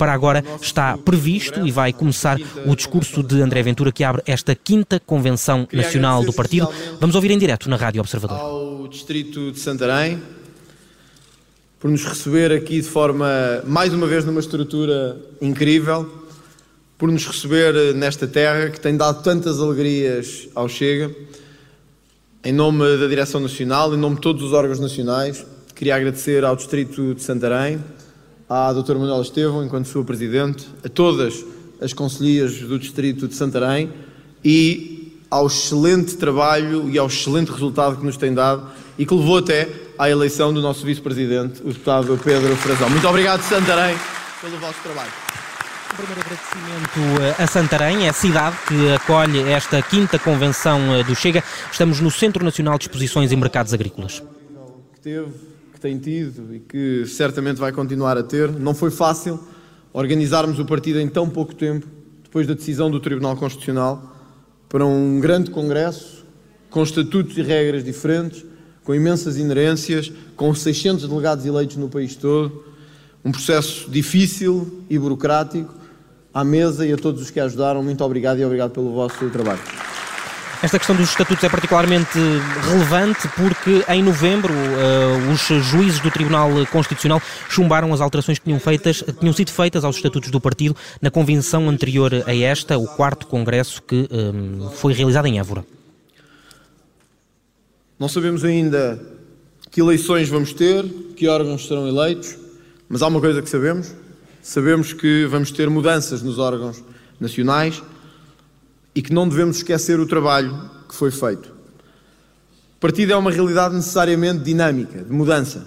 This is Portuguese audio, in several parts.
para agora está previsto e vai começar o discurso de André Ventura que abre esta quinta Convenção Nacional do Partido. Vamos ouvir em direto na Rádio Observador. Ao Distrito de Santarém, por nos receber aqui de forma, mais uma vez, numa estrutura incrível, por nos receber nesta terra que tem dado tantas alegrias ao Chega. Em nome da Direção Nacional, em nome de todos os órgãos nacionais, queria agradecer ao Distrito de Santarém, à Dra. Manuela Estevão, enquanto sua Presidente, a todas as conselhias do Distrito de Santarém e ao excelente trabalho e ao excelente resultado que nos tem dado e que levou até à eleição do nosso Vice-Presidente, o deputado Pedro Frazão. Muito obrigado, Santarém, pelo vosso trabalho. Um primeiro agradecimento a Santarém, é a cidade que acolhe esta quinta convenção do Chega. Estamos no Centro Nacional de Exposições e Mercados Agrícolas. Que teve, que tem tido e que certamente vai continuar a ter. Não foi fácil organizarmos o partido em tão pouco tempo, depois da decisão do Tribunal Constitucional, para um grande congresso, com estatutos e regras diferentes, com imensas inerências, com 600 delegados eleitos no país todo. Um processo difícil e burocrático, à mesa e a todos os que ajudaram. Muito obrigado e obrigado pelo vosso trabalho. Esta questão dos estatutos é particularmente relevante porque em novembro uh, os juízes do Tribunal Constitucional chumbaram as alterações que tinham, feitas, tinham sido feitas aos estatutos do partido na convenção anterior a esta, o quarto congresso que um, eh, foi realizado em Évora. Não sabemos ainda que eleições vamos ter, que órgãos serão eleitos, mas há uma coisa que sabemos, Sabemos que vamos ter mudanças nos órgãos nacionais e que não devemos esquecer o trabalho que foi feito. O partido é uma realidade necessariamente dinâmica, de mudança.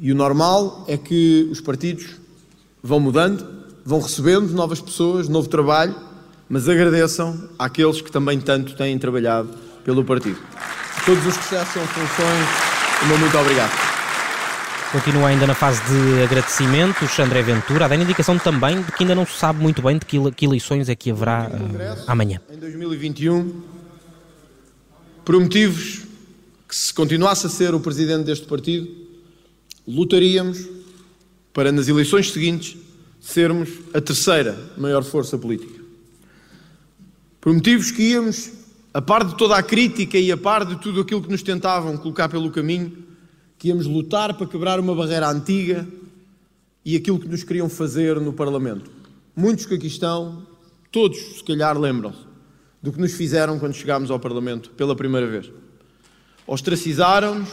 E o normal é que os partidos vão mudando, vão recebendo novas pessoas, novo trabalho, mas agradeçam àqueles que também tanto têm trabalhado pelo partido. A todos os que cessam funções, o meu muito obrigado. Continua ainda na fase de agradecimentos, André Ventura. Há indicação também de que ainda não se sabe muito bem de que, que eleições é que haverá uh, amanhã. Em 2021, por motivos que se continuasse a ser o presidente deste partido, lutaríamos para nas eleições seguintes sermos a terceira maior força política. Por motivos que íamos, a par de toda a crítica e a par de tudo aquilo que nos tentavam colocar pelo caminho, que íamos lutar para quebrar uma barreira antiga e aquilo que nos queriam fazer no Parlamento. Muitos que aqui estão, todos se calhar lembram-se do que nos fizeram quando chegámos ao Parlamento pela primeira vez. Ostracizaram-nos.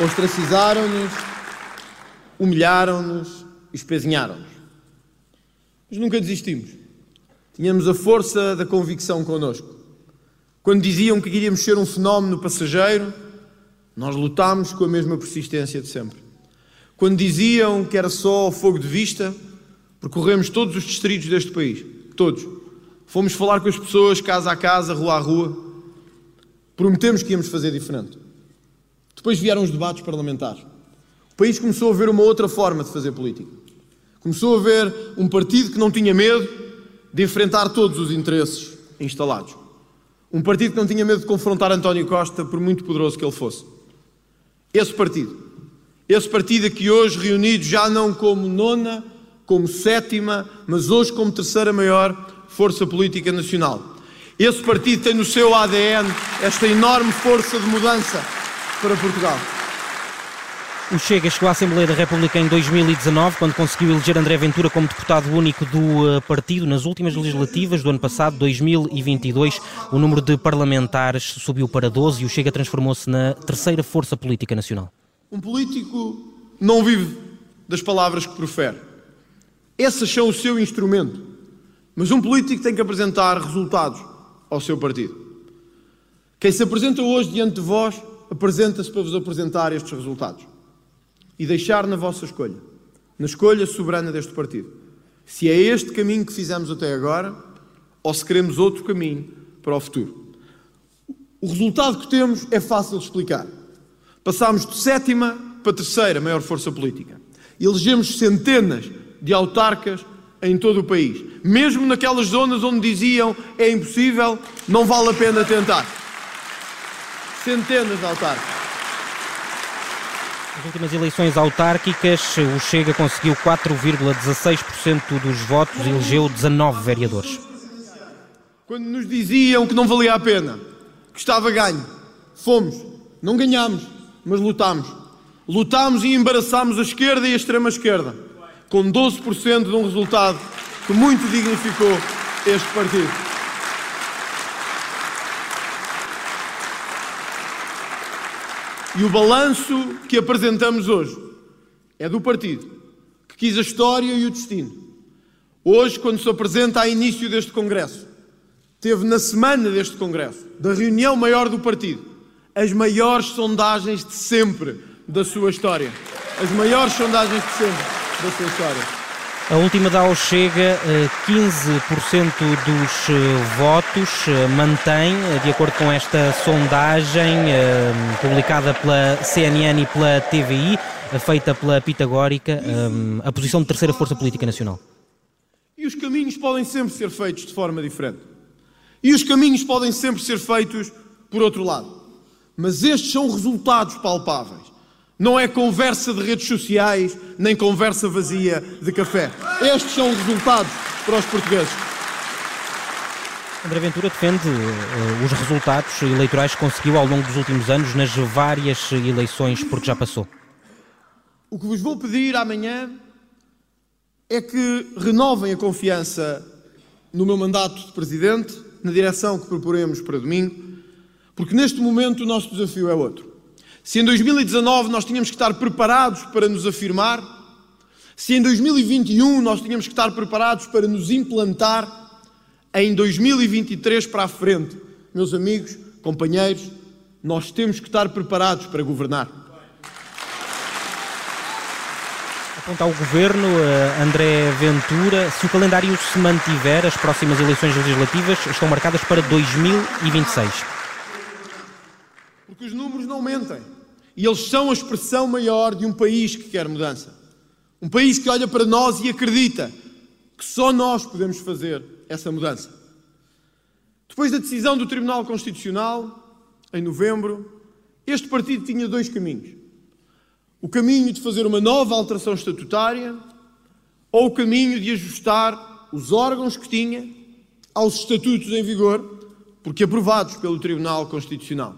Ostracizaram-nos, humilharam-nos, espezinharam-nos. Mas nunca desistimos. Tínhamos a força da convicção connosco. Quando diziam que queríamos ser um fenómeno passageiro, nós lutámos com a mesma persistência de sempre. Quando diziam que era só fogo de vista, percorremos todos os distritos deste país, todos. Fomos falar com as pessoas, casa a casa, rua a rua. Prometemos que íamos fazer diferente. Depois vieram os debates parlamentares. O país começou a ver uma outra forma de fazer política. Começou a ver um partido que não tinha medo, de enfrentar todos os interesses instalados. Um partido que não tinha medo de confrontar António Costa, por muito poderoso que ele fosse. Esse partido. Esse partido aqui hoje reunido já não como nona, como sétima, mas hoje como terceira maior força política nacional. Esse partido tem no seu ADN esta enorme força de mudança para Portugal. O Chega chegou à Assembleia da República em 2019, quando conseguiu eleger André Ventura como deputado único do eh, partido. Nas últimas legislativas do ano passado, 2022, o número de parlamentares subiu para 12 e o Chega transformou-se na terceira força política nacional. Um político não vive das palavras que profere. Essas são o seu instrumento. Mas um político tem que apresentar resultados ao seu partido. Quem se apresenta hoje diante de vós, apresenta-se para vos apresentar estes resultados e deixar na vossa escolha, na escolha soberana deste partido, se é este caminho que fizemos até agora ou se queremos outro caminho para o futuro. O resultado que temos é fácil de explicar. Passámos de sétima para terceira maior força política. Elegemos centenas de autarcas em todo o país, mesmo naquelas zonas onde diziam é impossível, não vale a pena tentar. Centenas de autarcas. Nas últimas eleições autárquicas, o Chega conseguiu 4,16% dos votos e elegeu 19 vereadores. Quando nos diziam que não valia a pena, que estava ganho, fomos, não ganhámos, mas lutámos. Lutámos e embaraçámos a esquerda e a extrema-esquerda, com 12% de um resultado que muito dignificou este partido. E o balanço que apresentamos hoje é do partido que quis a história e o destino. Hoje, quando se apresenta a início deste Congresso, teve na semana deste Congresso, da reunião maior do partido, as maiores sondagens de sempre da sua história. As maiores sondagens de sempre da sua história. A última dá ao Chega 15% dos eh, votos, eh, mantém, eh, de acordo com esta sondagem publicada pela CNN e pela TVI, feita pela Pitagórica, a posição de terceira força política nacional. E os caminhos podem sempre ser feitos de forma diferente. E os caminhos podem sempre ser feitos por outro lado. Mas estes são resultados palpáveis. Não é conversa de redes sociais, nem conversa vazia de café. Estes são os resultados para os portugueses. André Ventura defende uh, os resultados eleitorais que conseguiu ao longo dos últimos anos nas várias eleições porque já passou. O que vos vou pedir amanhã é que renovem a confiança no meu mandato de presidente, na direção que proporemos para domingo, porque neste momento o nosso desafio é outro. Se em 2019 nós tínhamos que estar preparados para nos afirmar, se em 2021 nós tínhamos que estar preparados para nos implantar, em 2023 para a frente, meus amigos, companheiros, nós temos que estar preparados para governar. Aponta ao governo, eh, André Ventura, se o calendário se mantiver, as próximas eleições legislativas estão marcadas para 2026. Porque os números não mentem. E eles são a expressão maior de um país que quer mudança. Um país que olha para nós e acredita que só nós podemos fazer essa mudança. Depois da decisão do Tribunal Constitucional, em novembro, este partido tinha dois caminhos. O caminho de fazer uma nova alteração estatutária ou o caminho de ajustar os órgãos que tinha aos estatutos em vigor, porque aprovados pelo Tribunal Constitucional.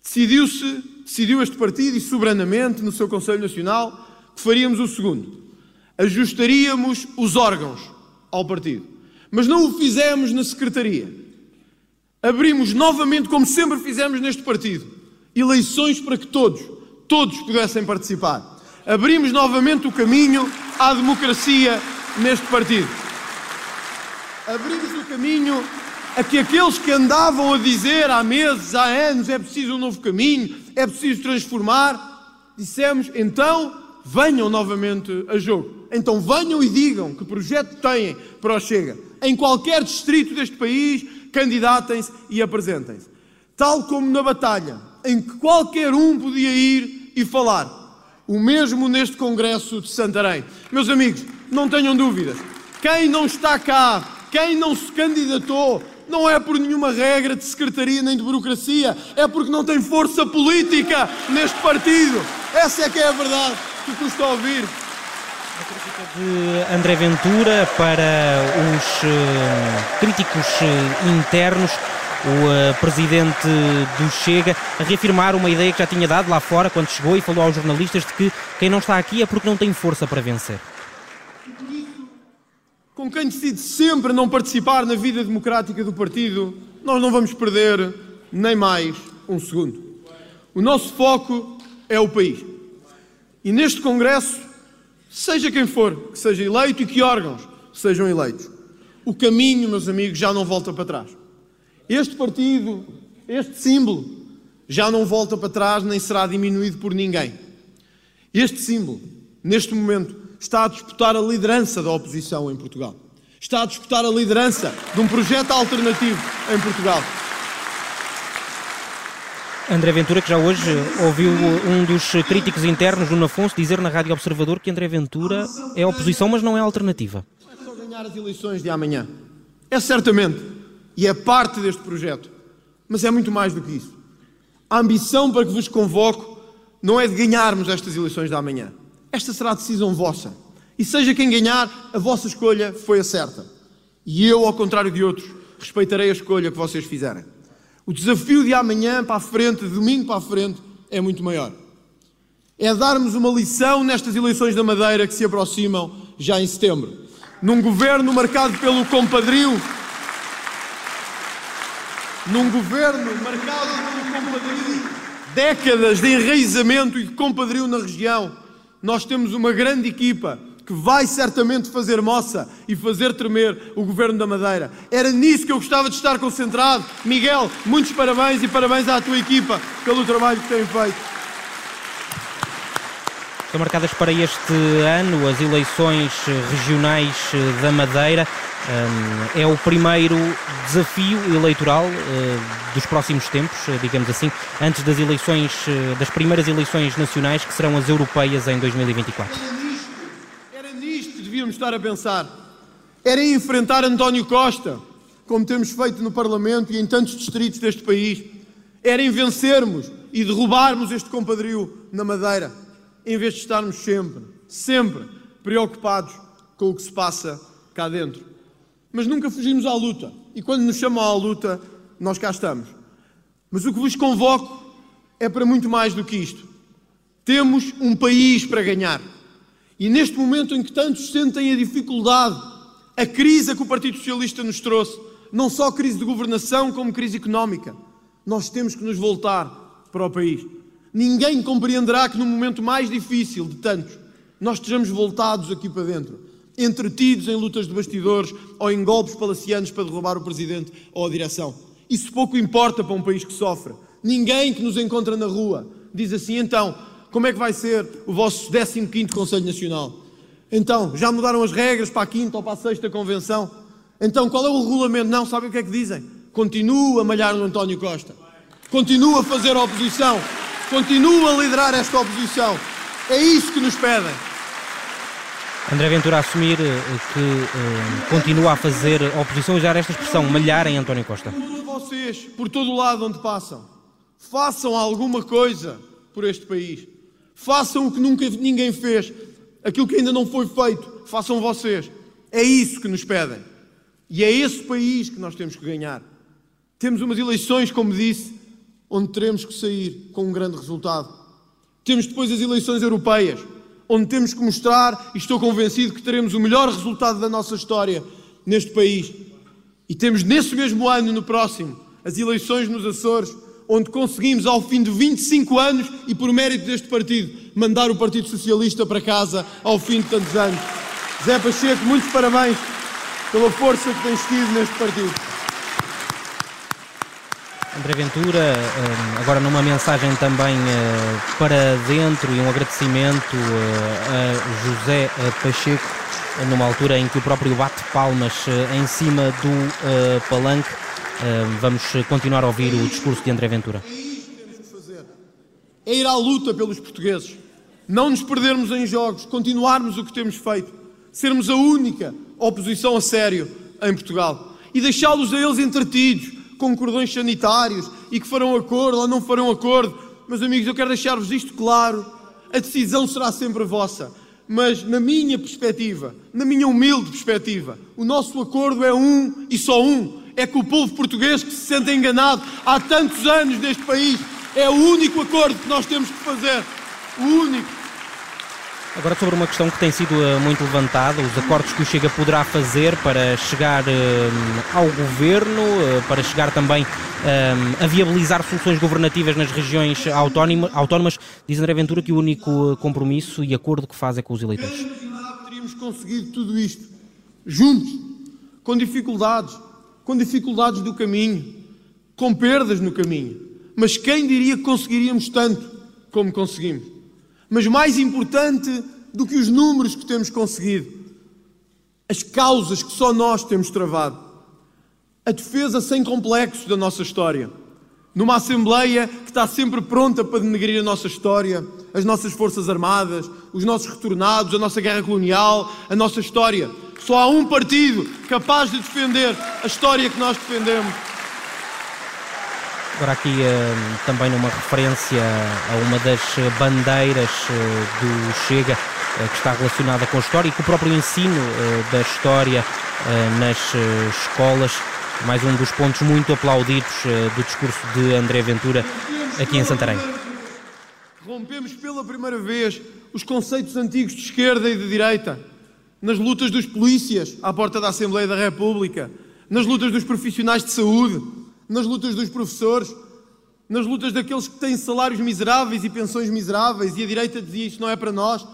Decidiu-se decidiu este partido e soberanamente no seu Conselho Nacional que faríamos o segundo. Ajustaríamos os órgãos ao partido. Mas não o fizemos na Secretaria. Abrimos novamente, como sempre fizemos neste partido, eleições para que todos, todos pudessem participar. Abrimos novamente o caminho à democracia neste partido. Abrimos o caminho a que aqueles que andavam a dizer há meses, há anos, é preciso um novo caminho, é preciso transformar, dissemos, então venham novamente a jogo. Então venham e digam que projeto têm para o Chega. Em qualquer distrito deste país, candidatem-se e apresentem-se. Tal como na batalha, em que qualquer um podia ir e falar. O mesmo neste Congresso de Santarém. Meus amigos, não tenham dúvidas. Quem não está cá, quem não se candidatou, não é por nenhuma regra de secretaria nem de burocracia, é porque não tem força política neste partido. Essa é que é a verdade que custa ouvir. A crítica de André Ventura para os uh, críticos uh, internos, o uh, presidente do Chega, a reafirmar uma ideia que já tinha dado lá fora quando chegou e falou aos jornalistas de que quem não está aqui é porque não tem força para vencer com quem decide sempre não participar na vida democrática do partido, nós não vamos perder nem mais um segundo. O nosso foco é o país. E neste Congresso, seja quem for que seja eleito e que órgãos sejam eleitos, o caminho, meus amigos, já não volta para trás. Este partido, este símbolo, já não volta para trás nem será diminuído por ninguém. Este símbolo, neste momento, está a disputar a liderança da oposição em Portugal. Está a disputar a liderança de um projeto alternativo em Portugal. André Ventura, que já hoje ouviu um dos críticos internos, Nuno Afonso, dizer na Rádio Observador que André Ventura é oposição, mas não é alternativa. Não é só ganhar as eleições de amanhã. É certamente, e é parte deste projeto, mas é muito mais do que isso. A ambição para que vos convoco não é de ganharmos estas eleições da manhã. Esta será a decisão vossa. E seja quem ganhar, a vossa escolha foi a certa. E eu, ao contrário de outros, respeitarei a escolha que vocês fizerem. O desafio de amanhã para a frente, de domingo para a frente, é muito maior. É darmos uma lição nestas eleições da Madeira que se aproximam já em setembro. Num governo marcado pelo compadrio, num governo marcado pelo compadrio, décadas de enraizamento e de compadrio na região, nós temos uma grande equipa que vai certamente fazer moça e fazer tremer o Governo da Madeira. Era nisso que eu gostava de estar concentrado. Miguel, muitos parabéns e parabéns à tua equipa pelo trabalho que têm feito. Estão marcadas para este ano as eleições regionais da Madeira. É o primeiro desafio eleitoral eh, dos próximos tempos, eh, digamos assim, antes das eleições, eh, das primeiras eleições nacionais, que serão as europeias em 2024 devíamos estar a pensar era enfrentar António Costa, como temos feito no Parlamento e em tantos distritos deste país. Era em vencermos e derrubarmos este compadrio na Madeira, em vez de estarmos sempre, sempre preocupados com o que se passa cá dentro. Mas nunca fugimos à luta. E quando nos chamam à luta, nós cá estamos. Mas o que vos convoco é para muito mais do que isto. Temos um país para ganhar. E neste momento em que tantos sentem a dificuldade, a crise que o Partido Socialista nos trouxe, não só crise de governação, como crise económica, nós temos que nos voltar para o país. Ninguém compreenderá que no momento mais difícil de tantos, nós estejamos voltados aqui para dentro, entretidos em lutas de bastidores ou em golpes palacianos para derrubar o Presidente ou a direção. Isso pouco importa para um país que sofre. Ninguém que nos encontra na rua diz assim, então, como é que vai ser o vosso 15º Conselho Nacional? Então, já mudaram as regras para a quinta ou para a sexta convenção? Então, qual é o regulamento? Não, sabem o que é que dizem? Continua a malhar no António Costa. Continua a fazer a oposição. Continua a liderar esta oposição. É isso que nos pedem. André Ventura assumir eh, que uh, continua a fazer oposição e usar esta expressão, malhar em António Costa. Vocês, por todo o lado onde passam, façam alguma coisa por este país. Façam o que nunca ninguém fez, aquilo que ainda não foi feito, façam vocês. É isso que nos pedem. E é esse país que nós temos que ganhar. Temos umas eleições, como disse, onde teremos que sair com um grande resultado. Temos depois as eleições europeias, onde temos que mostrar, e estou convencido que teremos o melhor resultado da nossa história neste país. E temos nesse mesmo ano, no próximo, as eleições nos Açores, onde conseguimos, ao fim de 25 anos e por mérito deste partido, mandar o Partido Socialista para casa ao fim de tantos anos. Zé Pacheco, muitos parabéns pela força que tens tido neste partido. André Ventura, eh, agora numa mensagem também eh, para dentro e um agradecimento eh, a José Pacheco, numa altura em que o próprio bate palmas em cima do palanque Vamos continuar a ouvir o discurso de André Ventura. É que fazer. É ir à luta pelos portugueses. Não nos perdermos em jogos, continuarmos o que temos feito. Sermos a única oposição a sério em Portugal. E deixá-los a eles entretidos, com cordões sanitários e que farão acordo ou não farão acordo. Meus amigos, eu quero deixar-vos isto claro. A decisão será sempre vossa. Mas, na minha perspectiva, na minha humilde perspectiva, o nosso acordo é um e só um é que o povo português que se sente enganado há tantos anos neste país é o único acordo que nós temos que fazer. O único. Agora sobre uma questão que tem sido uh, muito levantada, os acordos que o Chega poderá fazer para chegar uh, ao governo, uh, para chegar também a viabilizar soluções governativas nas regiões autónomas, diz André Ventura que o único compromisso e acordo que faz é com os eleitores. Teríamos conseguido tudo isto juntos, com dificuldades, com dificuldades do caminho, com perdas no caminho. Mas quem diria que conseguiríamos tanto como conseguimos? Mas mais importante do que os números que temos conseguido, as causas que só nós temos travado, a defesa sem complexos da nossa história. Numa Assembleia que está sempre pronta para denegrir a nossa história, as nossas Forças Armadas, os nossos retornados, a nossa guerra colonial, a nossa história. Só há um partido capaz de defender a história que nós defendemos. Agora aqui uh, também numa referência a uma das bandeiras uh, do Chega, uh, que está relacionada com a história e com o próprio ensino da história nas escolas. Mais um dos pontos muito aplaudidos do discurso de André Ventura aqui em Santarém. Rompemos pela primeira vez os conceitos antigos de esquerda e de direita nas lutas dos polícias à porta da Assembleia da República, nas lutas dos profissionais de saúde, nas lutas dos professores, nas lutas daqueles que têm salários miseráveis e pensões miseráveis, e a direita dizia isto não é para nós,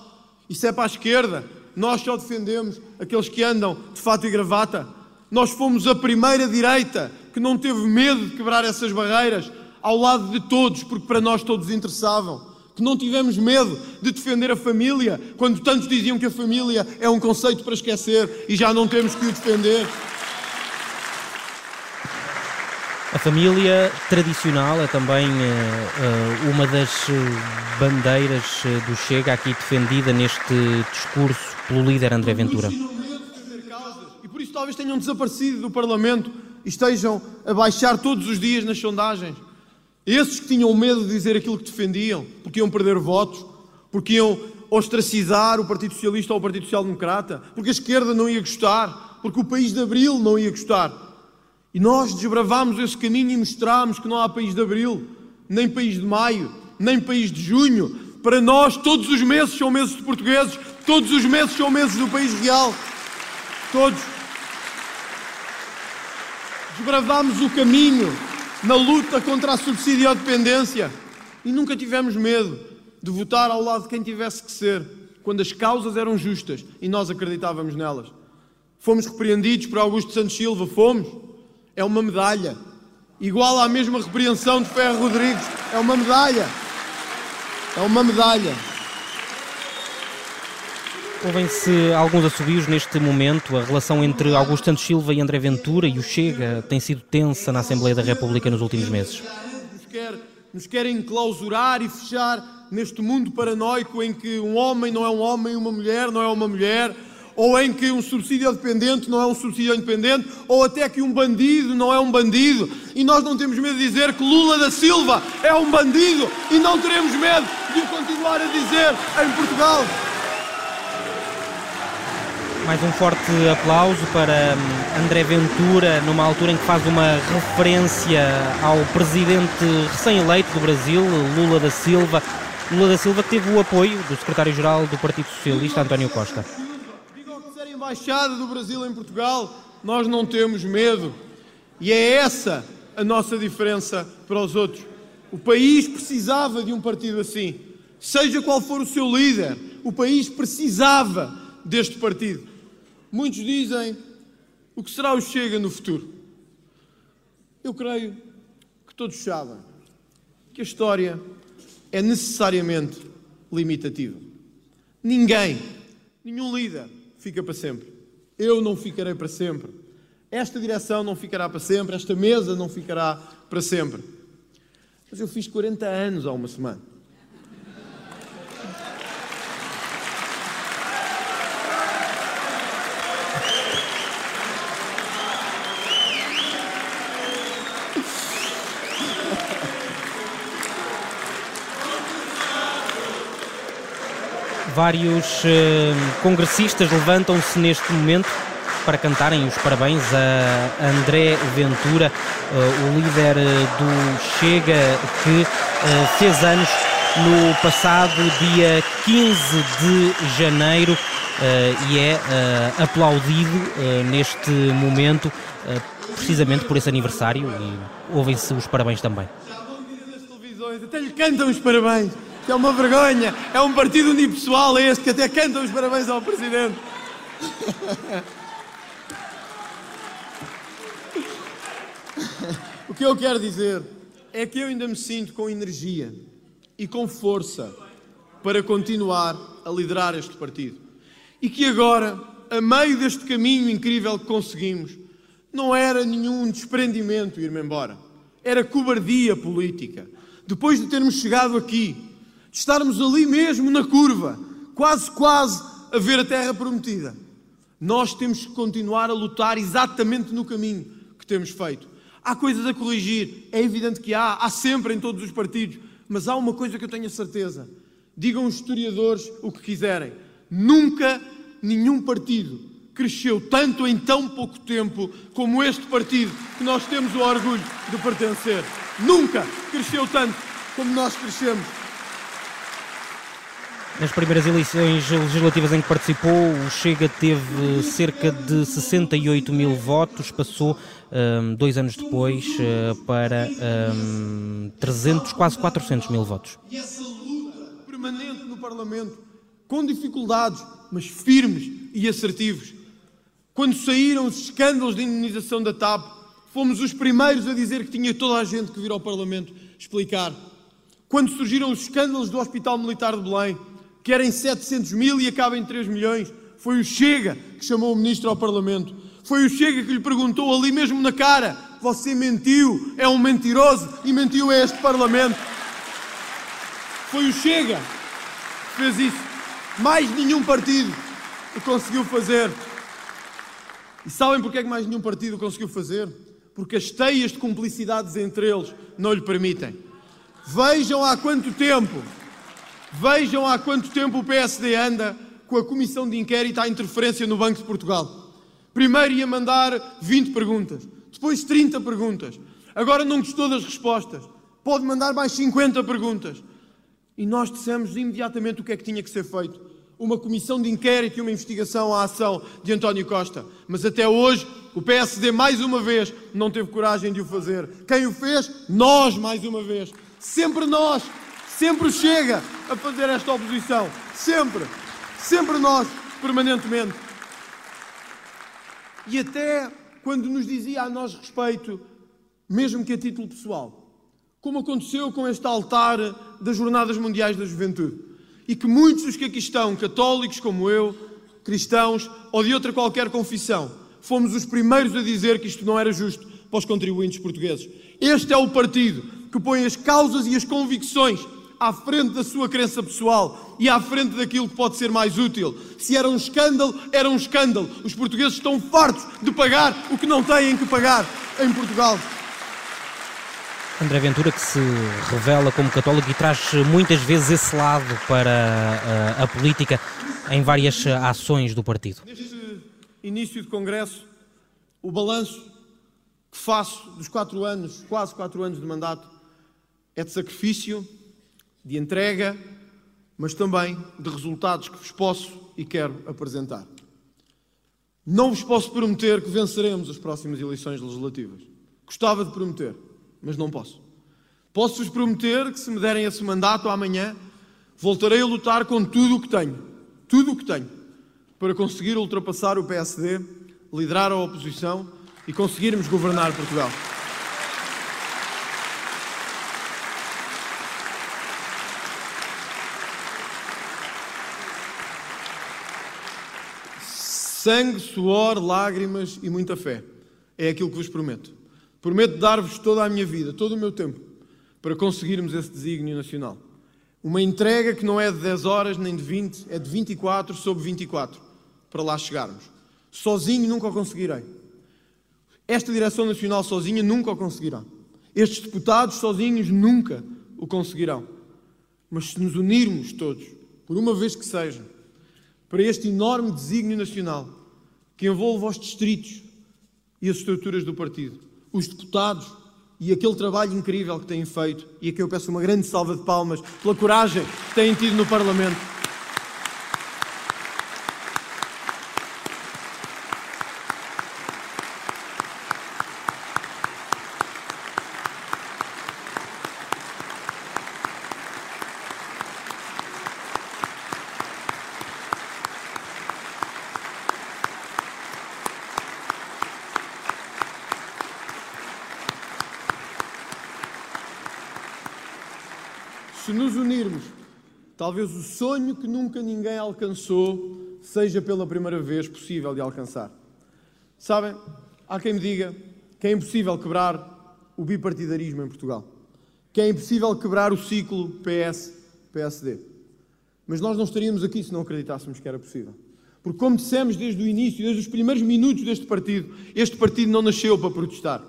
isso é para a esquerda. Nós só defendemos aqueles que andam de fato e gravata. Nós fomos a primeira direita que não teve medo de quebrar essas barreiras ao lado de todos, porque para nós todos interessavam. Que não tivemos medo de defender a família, quando tantos diziam que a família é um conceito para esquecer e já não temos que o defender. A família tradicional é também uh, uma das eh, bandeiras do Chega aqui defendida neste discurso pelo líder André Ventura. E por isso talvez tenham desaparecido do Parlamento e estejam a baixar todos os dias nas sondagens. Esses que tinham medo de dizer aquilo que defendiam, porque iam perder votos, porque iam ostracizar o Partido Socialista ou o Partido Social Democrata, porque a esquerda não ia gostar, porque o país de Abril não ia gostar. E nós desbravámos esse caminho e mostrámos que não há país de abril, nem país de maio, nem país de junho. Para nós, todos os meses são meses de portugueses, todos os meses são meses do país real. Todos. Desbravámos o caminho na luta contra a subsidiodependência e nunca tivemos medo de votar ao lado de quem tivesse que ser, quando as causas eram justas e nós acreditávamos nelas. Fomos repreendidos por Augusto Santos Silva, fomos é uma medalha. Igual à mesma repreensão de Ferro Rodrigues, é uma medalha. É uma medalha. Ouvem-se alguns assobios neste momento. A relação entre Augusto Santos Silva e André Ventura e o Chega tem sido tensa na Assembleia da República nos últimos meses. Nos, quer, nos querem clausurar e fechar neste mundo paranoico em que um homem não é um homem, uma mulher não é uma mulher, ou em que um subsídio dependente não é um subsídio independente, ou até que um bandido não é um bandido. E nós não temos medo de dizer que Lula da Silva é um bandido e não teremos medo de o continuar a dizer em Portugal. Mais um forte aplauso para hum, André Ventura, numa altura em que faz uma referência ao presidente recém-eleito do Brasil, Lula da Silva. Lula da Silva teve o apoio do secretário-geral do Partido Socialista, António Costa embaixada do Brasil em Portugal, nós não temos medo. E é essa a nossa diferença para os outros. O país precisava de um partido assim. Seja qual for o seu líder, o país precisava deste partido. Muitos dizem o que será o Chega no futuro. Eu creio que todos sabem que a história é necessariamente limitativa. Ninguém, nenhum líder, fica para sempre. Eu não ficarei para sempre. Esta direção não ficará para sempre. Esta mesa não ficará para sempre. Mas eu fiz 40 anos há uma semana. Vários uh, congressistas levantam-se neste momento para cantarem os parabéns a André Ventura, uh, o líder do Chega, que fez anos no passado dia 15 de janeiro e é aplaudido neste momento precisamente por esse aniversário e ouvem-se os parabéns também. Até lhe cantam os parabéns que é uma vergonha. É um partido unipessoal este que até canta os parabéns ao Presidente. o que eu quero dizer é que eu ainda me sinto com energia e com força para continuar a liderar este partido. E que agora, a meio deste caminho incrível que conseguimos, não era nenhum desprendimento ir-me embora. Era cobardia política. Depois de termos chegado aqui, de estarmos ali mesmo na curva, quase, quase a ver a terra prometida. Nós temos que continuar a lutar exatamente no caminho que temos feito. Há coisas a corrigir, é evidente que há, há sempre em todos os partidos, mas há uma coisa que eu tenho a certeza. Digam os historiadores o que quiserem. Nunca nenhum partido cresceu tanto em tão pouco tempo como este partido que nós temos o orgulho de pertencer. Nunca cresceu tanto como nós crescemos. Nas primeiras eleições legislativas em que participou, o Chega teve cerca de 68 mil votos, passou um, dois anos depois uh, para um, 300, quase 400 mil votos. E essa luta permanente no Parlamento, com dificuldades, mas firmes e assertivos. Quando saíram os escândalos de indenização da TAP, fomos os primeiros a dizer que tinha toda a gente que vir ao Parlamento explicar. Quando surgiram os escândalos do Hospital Militar de Belém, que era em 700 mil e acaba em 3 milhões, foi o Chega que chamou o Ministro ao Parlamento. Foi o Chega que lhe perguntou ali mesmo na cara: Você mentiu, é um mentiroso e mentiu a este Parlamento. Foi o Chega que fez isso. Mais nenhum partido o conseguiu fazer. E sabem porque é que mais nenhum partido o conseguiu fazer? Porque as teias de cumplicidades entre eles não lhe permitem. Vejam há quanto tempo Vejam há quanto tempo o PSD anda com a comissão de inquérito à interferência no Banco de Portugal. Primeiro ia mandar 20 perguntas, depois 30 perguntas. Agora não gostou das respostas. Pode mandar mais 50 perguntas. E nós dissemos imediatamente o que é que tinha que ser feito. Uma comissão de inquérito e uma investigação à ação de António Costa. Mas até hoje o PSD, mais uma vez, não teve coragem de o fazer. Quem o fez? Nós, mais uma vez. Sempre nós. Sempre chega a fazer esta oposição. Sempre. Sempre nós, permanentemente. E até quando nos dizia a nós respeito, mesmo que a título pessoal, como aconteceu com este altar das Jornadas Mundiais da Juventude, e que muitos dos que aqui estão, católicos como eu, cristãos ou de outra qualquer confissão, fomos os primeiros a dizer que isto não era justo para os contribuintes portugueses. Este é o partido que põe as causas e as convicções à frente da sua crença pessoal e à frente daquilo que pode ser mais útil. Se era um escândalo, era um escândalo. Os portugueses estão fartos de pagar o que não têm que pagar em Portugal. André Ventura, que se revela como católico e traz muitas vezes esse lado para a, eh, a política em várias ações do partido. Neste início de congresso, o balanço que faço dos quatro anos, quase quatro anos de mandato, é de sacrifício, de entrega, mas também de resultados que vos posso e quero apresentar. Não vos posso prometer que venceremos as próximas eleições legislativas. Gostava de prometer, mas não posso. Posso-vos prometer que, se me derem esse mandato amanhã, voltarei a lutar com tudo o que tenho, tudo o que tenho, para conseguir ultrapassar o PSD, liderar a oposição e conseguirmos governar Portugal. Sangue, suor, lágrimas e muita fé. É aquilo que vos prometo. Prometo dar-vos toda a minha vida, todo o meu tempo, para conseguirmos esse desígnio nacional. Uma entrega que não é de 10 horas nem de 20, é de 24 sobre 24, para lá chegarmos. Sozinho nunca o conseguirei. Esta direção nacional sozinha nunca o conseguirá. Estes deputados sozinhos nunca o conseguirão. Mas se nos unirmos todos, por uma vez que seja, para este enorme desígnio nacional que envolve os distritos e as estruturas do partido, os deputados e aquele trabalho incrível que têm feito, e aqui eu peço uma grande salva de palmas pela coragem que têm tido no Parlamento. Se nos unirmos, talvez o sonho que nunca ninguém alcançou seja pela primeira vez possível de alcançar. Sabem, há quem me diga que é impossível quebrar o bipartidarismo em Portugal, que é impossível quebrar o ciclo PS-PSD. Mas nós não estaríamos aqui se não acreditássemos que era possível. Porque, como dissemos desde o início, desde os primeiros minutos deste partido, este partido não nasceu para protestar.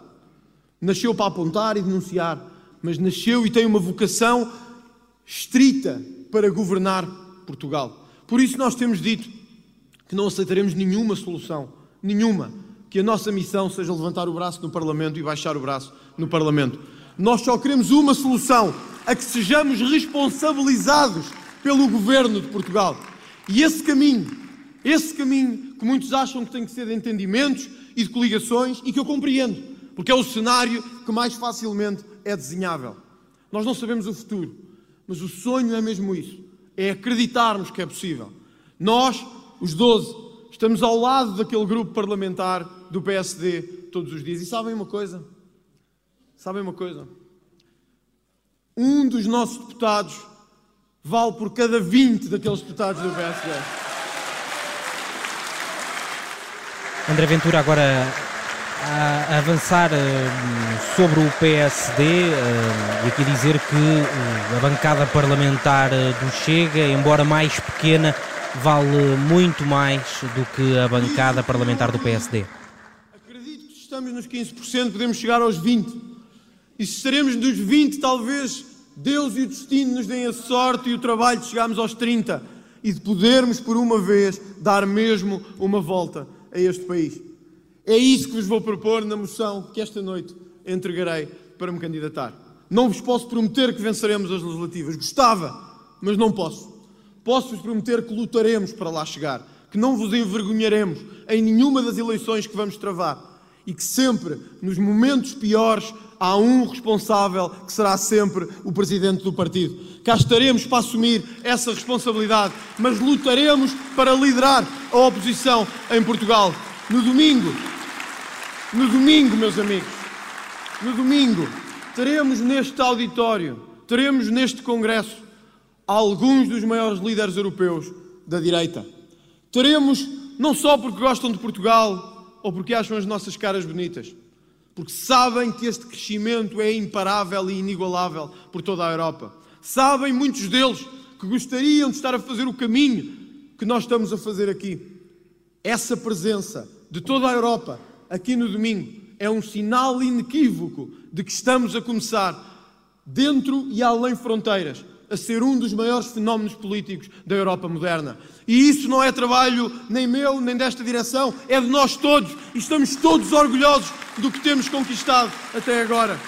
nasceu para apontar e denunciar, mas nasceu e tem uma vocação estrita para governar Portugal. Por isso nós temos dito que não aceitaremos nenhuma solução, nenhuma, que a nossa missão seja levantar o braço no Parlamento e baixar o braço no Parlamento. Nós só queremos uma solução, a que sejamos responsabilizados pelo governo de Portugal. E esse caminho, esse caminho que muitos acham que tem que ser de entendimentos e de coligações e que eu compreendo, porque é o cenário que mais facilmente é desenhável. Nós não sabemos o futuro, mas o sonho é mesmo isso, é acreditarmos que é possível. Nós, os 12, estamos ao lado daquele grupo parlamentar do PSD todos os dias. E sabem uma coisa? Sabem uma coisa? Um dos nossos deputados vale por cada 20 daqueles deputados do PSD. André Ventura, agora a avançar uh, sobre o PSD uh, e aqui dizer que uh, a bancada parlamentar do Chega, embora mais pequena, vale muito mais do que a bancada parlamentar do PSD. Acredito que se estamos nos 15%, podemos chegar aos 20%. E se estaremos nos 20%, talvez Deus e o destino nos deem a sorte e o trabalho de chegarmos aos 30% e de podermos, por uma vez, dar mesmo uma volta a este país. É isso que vos vou propor na moção que esta noite entregarei para me candidatar. Não vos posso prometer que venceremos as legislativas. Gostava, mas não posso. Posso-vos prometer que lutaremos para lá chegar, que não vos envergonharemos em nenhuma das eleições que vamos travar e que sempre, nos momentos piores, há um responsável que será sempre o presidente do partido. Cá estaremos para assumir essa responsabilidade, mas lutaremos para liderar a oposição em Portugal. No domingo, no domingo, meus amigos, no domingo, teremos neste auditório, teremos neste congresso, alguns dos maiores líderes europeus da direita. Teremos, não só porque gostam de Portugal ou porque acham as nossas caras bonitas, porque sabem que este crescimento é imparável e inigualável por toda a Europa. Sabem muitos deles que gostariam de estar a fazer o caminho que nós estamos a fazer aqui. Essa presença de toda a Europa aqui no domingo é um sinal inequívoco de que estamos a começar, dentro e além fronteiras, a ser um dos maiores fenómenos políticos da Europa moderna. E isso não é trabalho nem meu, nem desta direção, é de nós todos. E estamos todos orgulhosos do que temos conquistado até agora.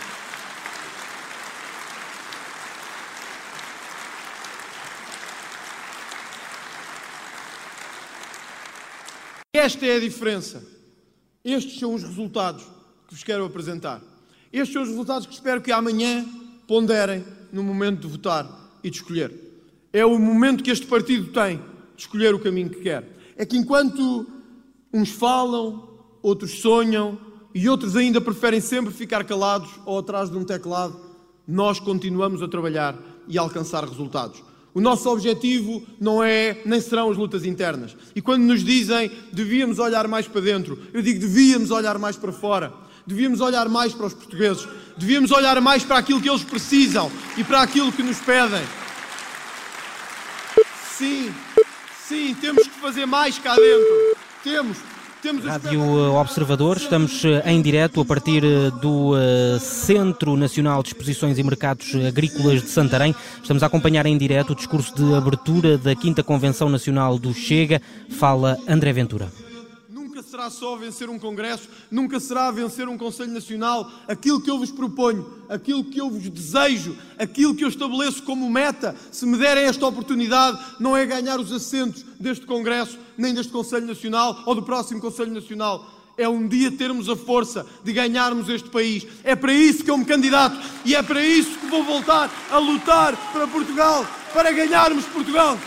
Esta é a diferença. Estes são os resultados que vos quero apresentar. Estes são os resultados que espero que amanhã ponderem no momento de votar e de escolher. É o momento que este partido tem de escolher o caminho que quer. É que enquanto uns falam, outros sonham e outros ainda preferem sempre ficar calados ou atrás de um teclado, nós continuamos a trabalhar e a alcançar resultados. O nosso objetivo não é, nem serão as lutas internas. E quando nos dizem devíamos olhar mais para dentro, eu digo devíamos olhar mais para fora. Devíamos olhar mais para os portugueses. Devíamos olhar mais para aquilo que eles precisam e para aquilo que nos pedem. Sim, sim, temos que fazer mais cá dentro. Temos. Rádio Observador, estamos eh, em direto a partir eh, do eh, Centro Nacional de Exposições e Mercados Agrícolas de Santarém. Estamos a acompanhar em direto o discurso de abertura da 5 Convenção Nacional do Chega. Fala André Ventura será só vencer um Congresso, nunca será vencer um Conselho Nacional. Aquilo que eu vos proponho, aquilo que eu vos desejo, aquilo que eu estabeleço como meta, se me derem esta oportunidade, não é ganhar os assentos deste Congresso, nem deste Conselho Nacional ou do próximo Conselho Nacional. É um dia termos a força de ganharmos este país. É para isso que eu me candidato e é para isso que vou voltar a lutar para Portugal, para ganharmos Portugal.